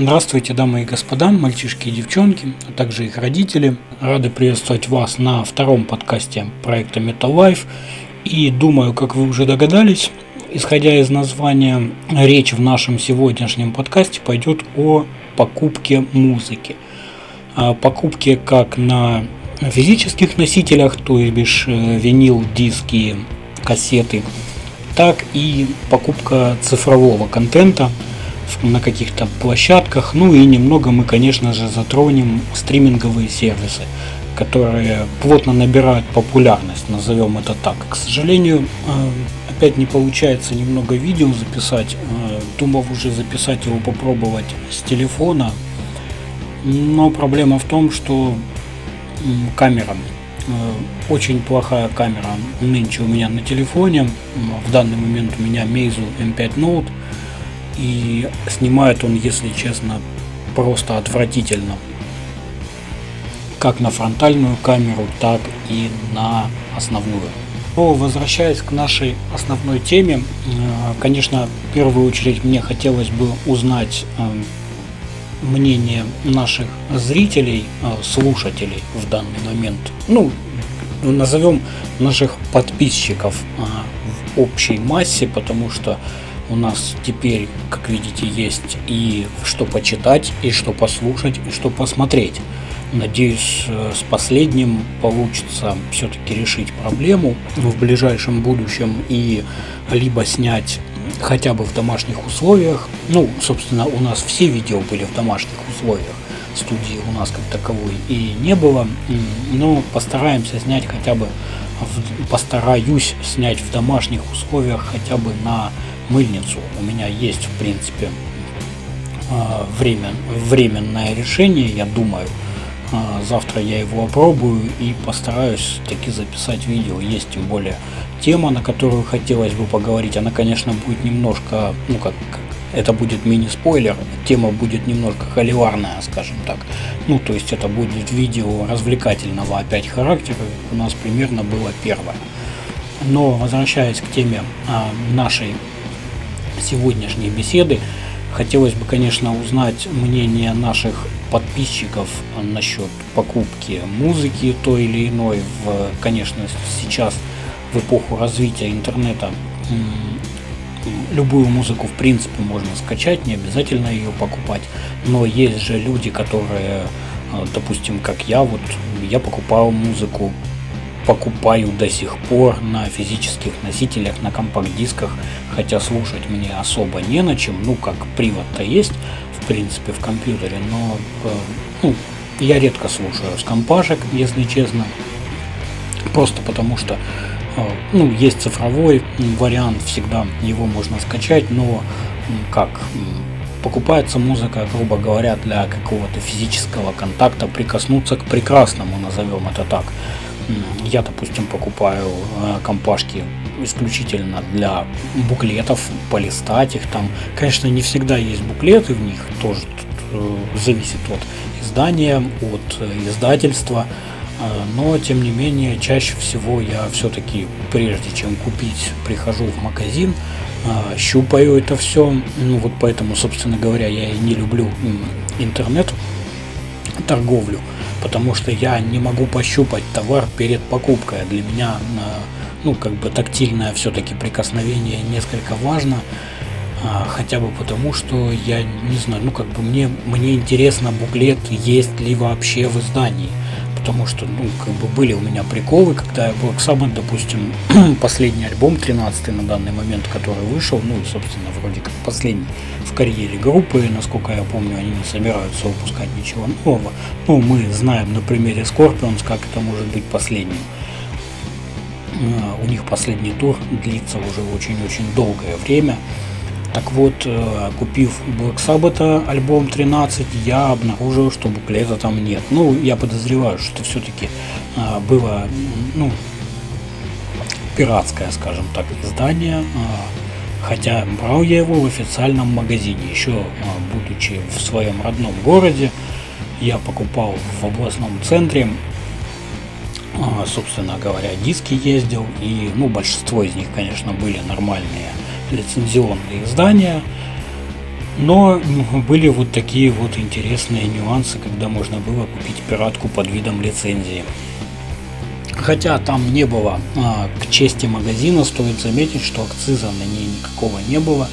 Здравствуйте, дамы и господа, мальчишки и девчонки, а также их родители. Рады приветствовать вас на втором подкасте проекта Metal Life. И думаю, как вы уже догадались, исходя из названия, речь в нашем сегодняшнем подкасте пойдет о покупке музыки. О покупке как на физических носителях, то есть э, винил, диски, кассеты, так и покупка цифрового контента – на каких-то площадках. Ну и немного мы, конечно же, затронем стриминговые сервисы, которые плотно набирают популярность, назовем это так. К сожалению, э, опять не получается немного видео записать. Э, думал уже записать его, попробовать с телефона. Но проблема в том, что камера э, очень плохая камера нынче у меня на телефоне. В данный момент у меня Meizu M5 Note и снимает он, если честно, просто отвратительно. Как на фронтальную камеру, так и на основную. Но возвращаясь к нашей основной теме, э, конечно, в первую очередь мне хотелось бы узнать э, мнение наших зрителей, э, слушателей в данный момент. Ну, назовем наших подписчиков в общей массе, потому что у нас теперь, как видите, есть и что почитать, и что послушать, и что посмотреть. Надеюсь, э, с последним получится все-таки решить проблему в ближайшем будущем и либо снять хотя бы в домашних условиях. Ну, собственно, у нас все видео были в домашних условиях. Студии у нас как таковой и не было. Но постараемся снять хотя бы, постараюсь снять в домашних условиях хотя бы на мыльницу. У меня есть, в принципе, а, время, временное решение, я думаю. А, завтра я его опробую и постараюсь таки записать видео. Есть тем более тема, на которую хотелось бы поговорить. Она, конечно, будет немножко, ну как, это будет мини-спойлер. Тема будет немножко холиварная, скажем так. Ну, то есть это будет видео развлекательного опять характера. У нас примерно было первое. Но возвращаясь к теме а, нашей сегодняшней беседы. Хотелось бы, конечно, узнать мнение наших подписчиков насчет покупки музыки той или иной. В, конечно, сейчас в эпоху развития интернета любую музыку в принципе можно скачать, не обязательно ее покупать. Но есть же люди, которые, э, допустим, как я, вот я покупал музыку покупаю до сих пор на физических носителях, на компакт-дисках, хотя слушать мне особо не на чем, ну как привод-то есть, в принципе, в компьютере, но э, ну, я редко слушаю с компашек, если честно, просто потому что э, ну, есть цифровой вариант, всегда его можно скачать, но как покупается музыка, грубо говоря, для какого-то физического контакта, прикоснуться к прекрасному, назовем это так. Я, допустим, покупаю э, компашки исключительно для буклетов, полистать их там. Конечно, не всегда есть буклеты в них, тоже э, зависит от издания, от э, издательства. Но, тем не менее, чаще всего я все-таки, прежде чем купить, прихожу в магазин, щупаю это все. Ну, вот поэтому, собственно говоря, я и не люблю интернет торговлю потому что я не могу пощупать товар перед покупкой. Для меня, ну, как бы тактильное все-таки прикосновение несколько важно, а, хотя бы потому, что я не знаю, ну, как бы мне, мне интересно буклет есть ли вообще в издании потому что, ну, как бы были у меня приколы, когда Black Sabbath, допустим, последний альбом, 13 на данный момент, который вышел, ну, собственно, вроде как последний в карьере группы, насколько я помню, они не собираются выпускать ничего нового. Ну, мы знаем на примере Scorpions, как это может быть последним. А, у них последний тур длится уже очень-очень долгое время. Так вот, э, купив Black Sabbath альбом 13, я обнаружил, что буклета там нет. Ну, я подозреваю, что все-таки э, было, ну, пиратское, скажем так, издание. Э, хотя брал я его в официальном магазине, еще будучи в своем родном городе. Я покупал в областном центре, собственно говоря, диски ездил, и, ну, большинство из них, конечно, были нормальные лицензионные издания. Но были вот такие вот интересные нюансы, когда можно было купить пиратку под видом лицензии. Хотя там не было, а, к чести магазина стоит заметить, что акциза на ней никакого не было.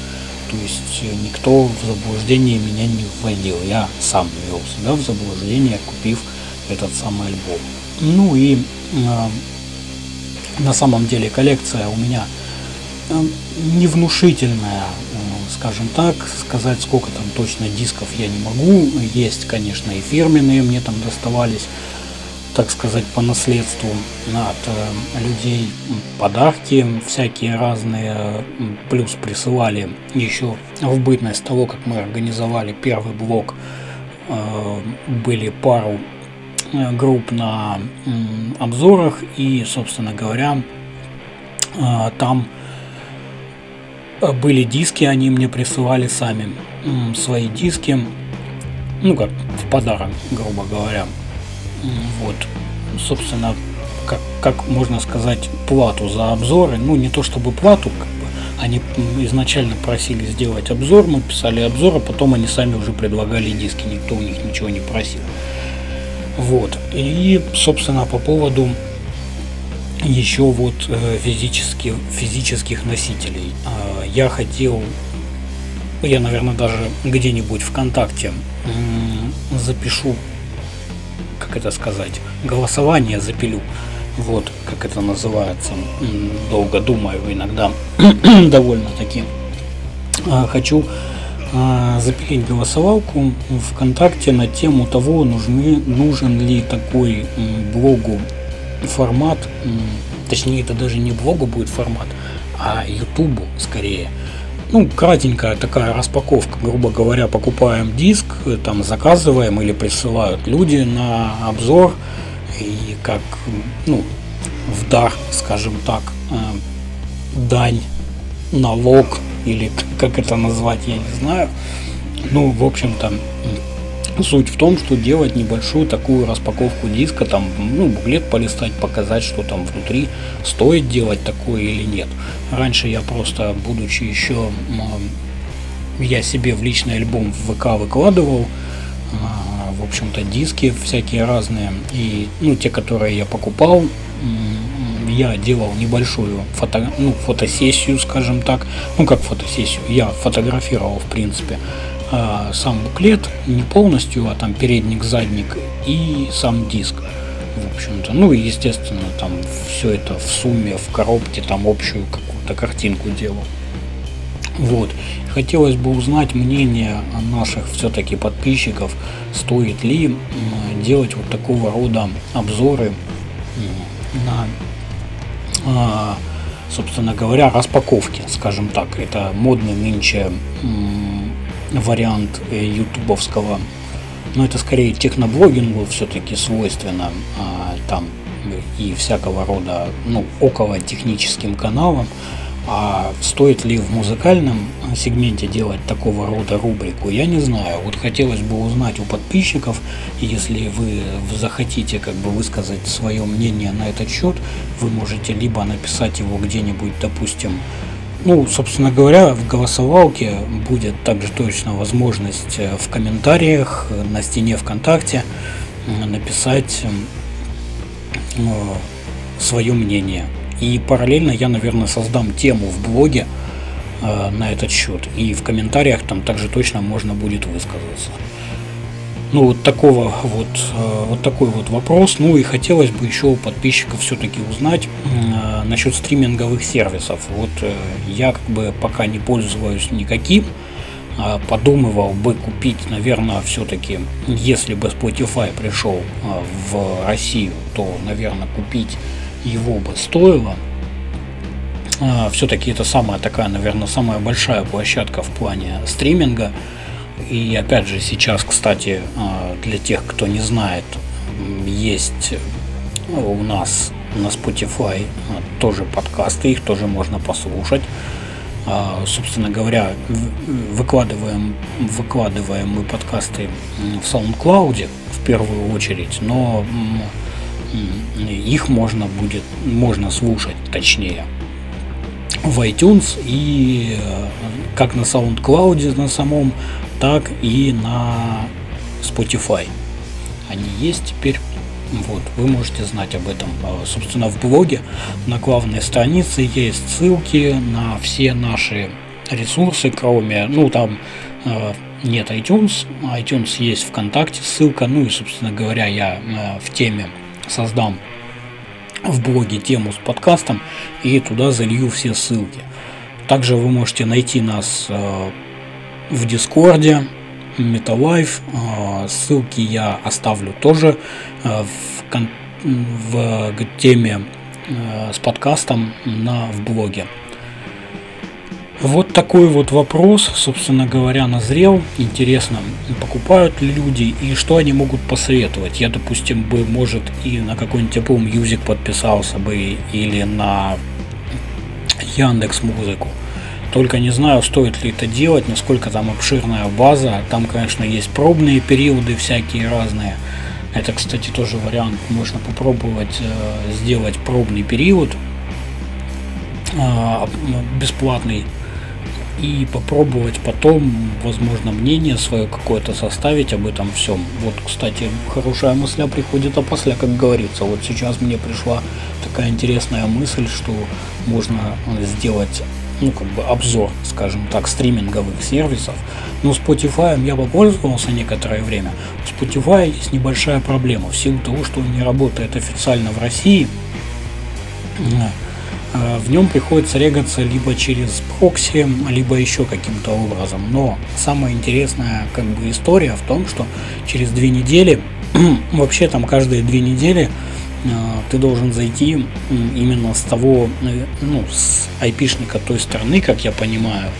То есть э, никто в заблуждение меня не вводил. Я сам ввел себя в заблуждение, купив этот самый альбом. Ну и э, на самом деле коллекция у меня невнушительная, э, скажем так, сказать сколько там точно дисков я не могу. Есть, конечно, и фирменные мне там доставались так сказать, по наследству от э, людей. Подарки всякие разные, плюс присылали еще в бытность того, как мы организовали первый блок, э, были пару э, групп на обзорах и, собственно говоря, там были диски, они мне присылали сами свои диски, ну как в подарок, грубо говоря. Вот, собственно, как, как можно сказать, плату за обзоры. Ну, не то чтобы плату, как бы, они изначально просили сделать обзор, мы писали обзор, а потом они сами уже предлагали диски, никто у них ничего не просил. Вот. И, собственно, по поводу еще вот э, физических, физических носителей. А, я хотел, я, наверное, даже где-нибудь ВКонтакте запишу как это сказать, голосование запилю. Вот, как это называется. Долго думаю иногда. Довольно-таки. А, хочу а, запилить голосовалку ВКонтакте на тему того, нужны, нужен ли такой блогу формат, точнее это даже не блогу будет формат, а ютубу скорее ну, кратенькая такая распаковка, грубо говоря, покупаем диск, там заказываем или присылают люди на обзор, и как, ну, в дар, скажем так, э, дань, налог, или как это назвать, я не знаю. Ну, в общем-то, Суть в том, что делать небольшую такую распаковку диска, там, ну, буклет полистать, показать, что там внутри, стоит делать такое или нет. Раньше я просто, будучи еще, я себе в личный альбом в ВК выкладывал, а, в общем-то, диски всякие разные, и, ну, те, которые я покупал, я делал небольшую фото, ну, фотосессию, скажем так, ну, как фотосессию, я фотографировал, в принципе, а, сам буклет, не полностью, а там передник, задник и сам диск. В общем-то, ну и естественно, там все это в сумме, в коробке, там общую какую-то картинку делал. Вот. Хотелось бы узнать мнение наших все-таки подписчиков, стоит ли делать вот такого рода обзоры на, а, собственно говоря, распаковки, скажем так. Это модный нынче вариант э, ютубовского. Но это скорее техноблогингу все-таки свойственно. А, там и всякого рода, ну, около техническим каналам. А стоит ли в музыкальном сегменте делать такого рода рубрику, я не знаю. Вот хотелось бы узнать у подписчиков, если вы захотите как бы высказать свое мнение на этот счет, вы можете либо написать его где-нибудь, допустим, ну, собственно говоря, в голосовалке будет также точно возможность э, в комментариях э, на стене ВКонтакте написать свое мнение. И параллельно я, наверное, создам тему в блоге э, на этот счет. И в комментариях там также точно можно будет высказаться. Ну, вот такого вот, э, вот такой вот вопрос. Ну и хотелось бы еще у подписчиков все-таки узнать э, насчет стриминговых сервисов. Вот э, я как бы пока не пользуюсь никаким. Э, подумывал бы купить, наверное, все-таки, если бы Spotify пришел э, в Россию, то, наверное, купить его бы стоило. Э, все-таки это самая такая, наверное, самая большая площадка в плане стриминга. И опять же, сейчас, кстати, а, для тех, кто не знает, есть у нас на Spotify а, тоже подкасты, их тоже можно послушать. А, собственно говоря, выкладываем, выкладываем мы подкасты в SoundCloud в первую очередь, но их можно будет, можно слушать точнее в iTunes и э, как на SoundCloud на самом, так и на Spotify. Они есть теперь. Вот, вы можете знать об этом. А, собственно, в блоге на главной странице есть ссылки на все наши ресурсы, кроме, ну, там э, нет iTunes, iTunes есть ВКонтакте ссылка, ну и, собственно говоря, я э, в теме создам в блоге тему с подкастом и туда залью все ссылки. Также вы можете найти нас э, в Дискорде, Metalife. Э, ссылки я оставлю тоже э, в, в теме э, с подкастом на, в блоге. Вот такой вот вопрос, собственно говоря, назрел. Интересно, покупают ли люди и что они могут посоветовать. Я, допустим, бы, может, и на какой-нибудь Apple Music подписался бы, или на Яндекс Музыку. Только не знаю, стоит ли это делать, насколько там обширная база. Там, конечно, есть пробные периоды всякие разные. Это, кстати, тоже вариант. Можно попробовать э, сделать пробный период э, бесплатный и попробовать потом, возможно, мнение свое какое-то составить об этом всем. Вот, кстати, хорошая мысля приходит опосля, как говорится. Вот сейчас мне пришла такая интересная мысль, что можно сделать ну, как бы обзор, скажем так, стриминговых сервисов. Но Spotify я попользовался некоторое время. У Spotify есть небольшая проблема. В силу того, что он не работает официально в России, Э, в нем приходится регаться либо через прокси, либо еще каким-то образом. Но самая интересная как бы история в том, что через две недели, вообще там каждые две недели ты должен зайти именно с того, э, ну, с айпишника той страны, как я понимаю,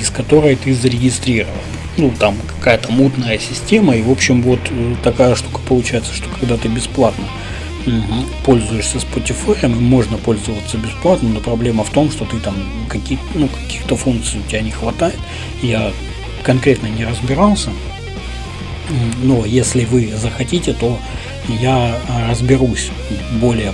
из которой ты зарегистрирован. Ну, там какая-то мутная система, и, в общем, вот такая штука получается, что когда ты бесплатно угу. пользуешься Spotify, можно пользоваться бесплатно, но проблема в том, что ты там какие, ну, каких-то функций у тебя не хватает. Я конкретно не разбирался, но если вы захотите, то я разберусь более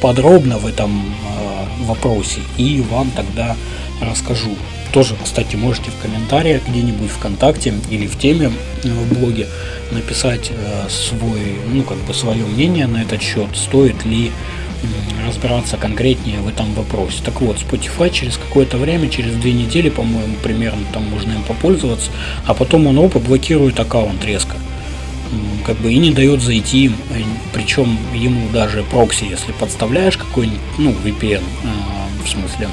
подробно в этом э, вопросе и вам тогда расскажу. Тоже, кстати, можете в комментариях где-нибудь ВКонтакте или в теме э, в блоге написать э, свой, ну, как бы свое мнение на этот счет, стоит ли разбираться конкретнее в этом вопросе. Так вот, Spotify через какое-то время, через две недели, по-моему, примерно там можно им попользоваться, а потом он опа блокирует аккаунт резко. Как бы и не дает зайти, причем ему даже прокси, если подставляешь какой-нибудь, ну, VPN, э, в смысле,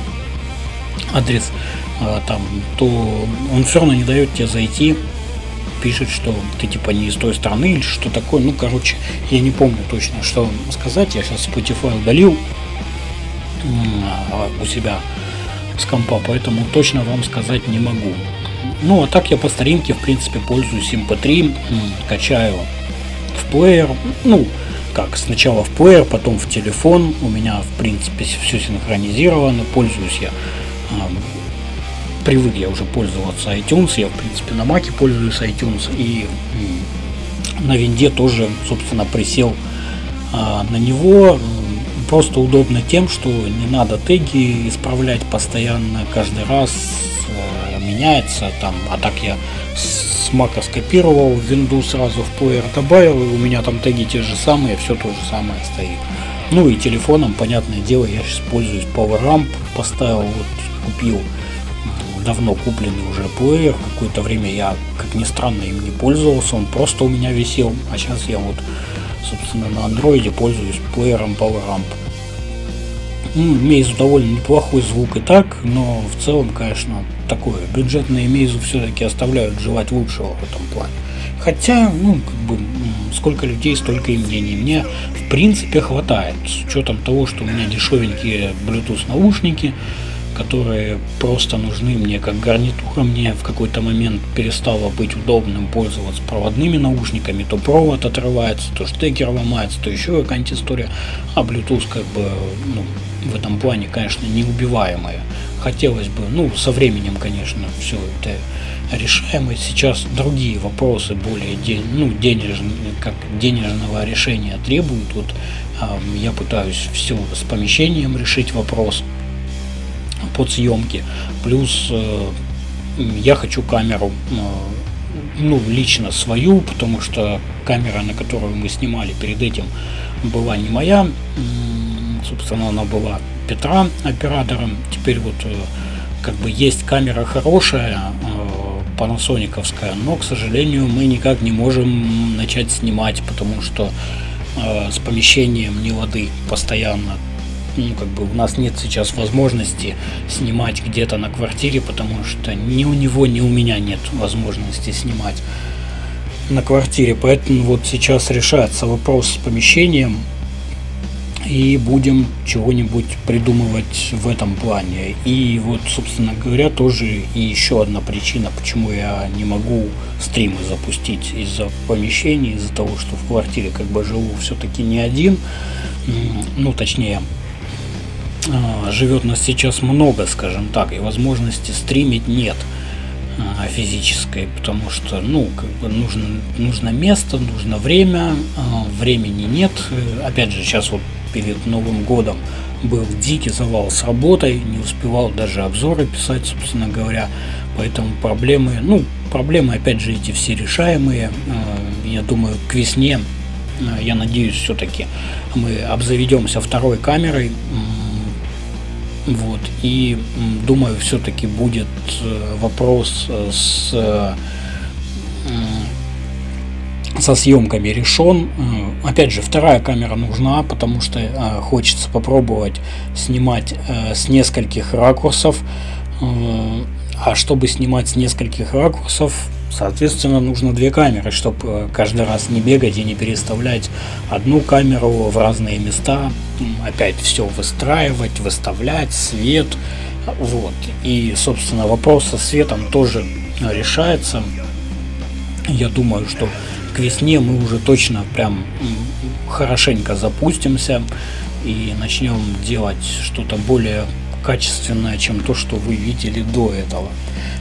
адрес э, там, то он все равно не дает тебе зайти пишет, что ты типа не из той страны или что такое. Ну, короче, я не помню точно, что сказать. Я сейчас Spotify удалил а, у себя с компа, поэтому точно вам сказать не могу. Ну, а так я по старинке, в принципе, пользуюсь MP3, качаю в плеер. Ну, как, сначала в плеер, потом в телефон. У меня, в принципе, все синхронизировано. Пользуюсь я привык я уже пользоваться iTunes, я в принципе на Маке пользуюсь iTunes и на винде тоже, собственно, присел а, на него. Просто удобно тем, что не надо теги исправлять постоянно, каждый раз э, меняется там, а так я с Мака скопировал, винду сразу в плеер добавил, и у меня там теги те же самые, все то же самое стоит. Ну и телефоном, понятное дело, я сейчас пользуюсь PowerAmp, поставил, вот купил давно купленный уже плеер. Какое-то время я, как ни странно, им не пользовался. Он просто у меня висел. А сейчас я вот, собственно, на андроиде пользуюсь плеером PowerAmp. Ну, Мейзу довольно неплохой звук и так, но в целом, конечно, такое. Бюджетные Мейзу все-таки оставляют желать лучшего в этом плане. Хотя, ну, как бы, сколько людей, столько и мнений. Мне, в принципе, хватает. С учетом того, что у меня дешевенькие Bluetooth наушники, которые просто нужны мне как гарнитура. Мне в какой-то момент перестало быть удобным пользоваться проводными наушниками. То провод отрывается, то штекер ломается, то еще какая-нибудь история. А Bluetooth как бы ну, в этом плане, конечно, неубиваемая. Хотелось бы, ну, со временем, конечно, все это решаемо. Сейчас другие вопросы более день, ну, денежные, как денежного решения требуют. Вот э, я пытаюсь все с помещением решить вопрос под съемки. Плюс я хочу камеру ну, лично свою, потому что камера, на которую мы снимали перед этим, была не моя. Собственно, она была Петра оператором. Теперь вот как бы есть камера хорошая, панасониковская, но, к сожалению, мы никак не можем начать снимать, потому что э, с помещением не лады постоянно. Ну, как бы у нас нет сейчас возможности снимать где-то на квартире, потому что ни у него, ни у меня нет возможности снимать на квартире. Поэтому вот сейчас решается вопрос с помещением и будем чего-нибудь придумывать в этом плане. И вот, собственно говоря, тоже и еще одна причина, почему я не могу стримы запустить из-за помещений, из-за того, что в квартире как бы живу все-таки не один, ну, точнее, а, живет нас сейчас много, скажем так, и возможности стримить нет а, физической, потому что, ну, как бы нужно, нужно место, нужно время, а, времени нет. Опять же, сейчас вот перед Новым годом был дикий завал с работой, не успевал даже обзоры писать, собственно говоря. Поэтому проблемы, ну, проблемы, опять же, эти все решаемые. Э, я думаю, к весне, э, я надеюсь, все-таки мы обзаведемся второй камерой. Вот, и думаю, все-таки будет э, вопрос с со съемками решен. Э, опять же, вторая камера нужна, потому что э, хочется попробовать снимать э, с нескольких ракурсов. А чтобы снимать с нескольких ракурсов, соответственно, нужно две камеры, чтобы каждый раз не бегать и не переставлять одну камеру в разные места, опять все выстраивать, выставлять, свет. Вот. И, собственно, вопрос со светом тоже решается. Я думаю, что к весне мы уже точно прям хорошенько запустимся и начнем делать что-то более качественное, чем то, что вы видели до этого.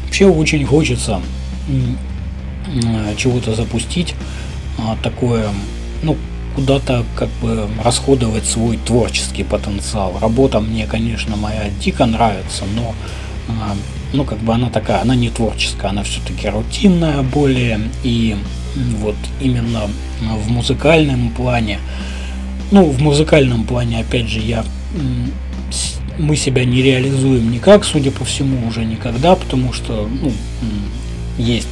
Вообще очень хочется чего-то запустить а, такое, ну, куда-то как бы расходовать свой творческий потенциал. Работа мне, конечно, моя дико нравится, но а, ну, как бы она такая, она не творческая, она все-таки рутинная более, и вот именно в музыкальном плане, ну, в музыкальном плане, опять же, я мы себя не реализуем никак, судя по всему, уже никогда, потому что ну, есть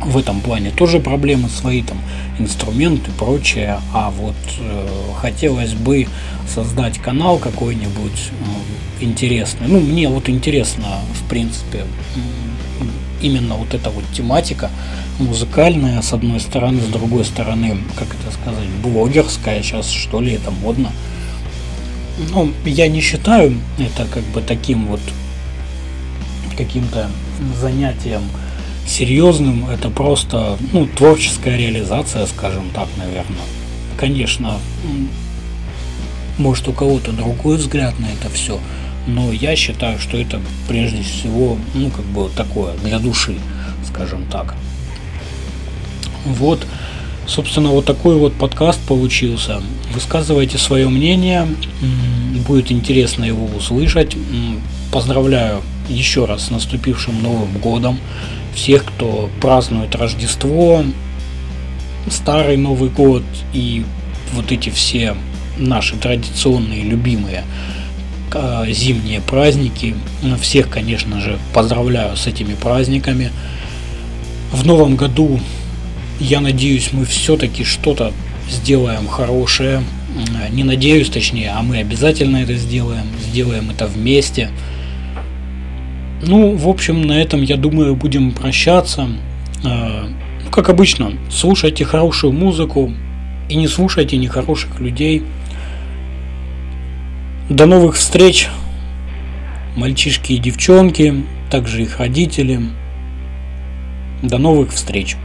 в этом плане тоже проблемы свои, там, инструменты и прочее, а вот э, хотелось бы создать канал какой-нибудь э, интересный. Ну, мне вот интересно, в принципе, именно вот эта вот тематика музыкальная, с одной стороны, с другой стороны, как это сказать, блогерская сейчас, что ли, это модно. Ну, я не считаю это как бы таким вот каким-то занятием серьезным, это просто, ну, творческая реализация, скажем так, наверное. Конечно, может у кого-то другой взгляд на это все, но я считаю, что это прежде всего, ну, как бы такое, для души, скажем так. Вот, собственно, вот такой вот подкаст получился. Высказывайте свое мнение, будет интересно его услышать. Поздравляю еще раз с наступившим Новым Годом всех, кто празднует Рождество, Старый Новый Год и вот эти все наши традиционные, любимые а, зимние праздники. Всех, конечно же, поздравляю с этими праздниками. В новом году, я надеюсь, мы все-таки что-то сделаем хорошее. Не надеюсь, точнее, а мы обязательно это сделаем. Сделаем это вместе. Ну, в общем, на этом, я думаю, будем прощаться. А, как обычно, слушайте хорошую музыку и не слушайте нехороших людей. До новых встреч, мальчишки и девчонки, также их родители. До новых встреч.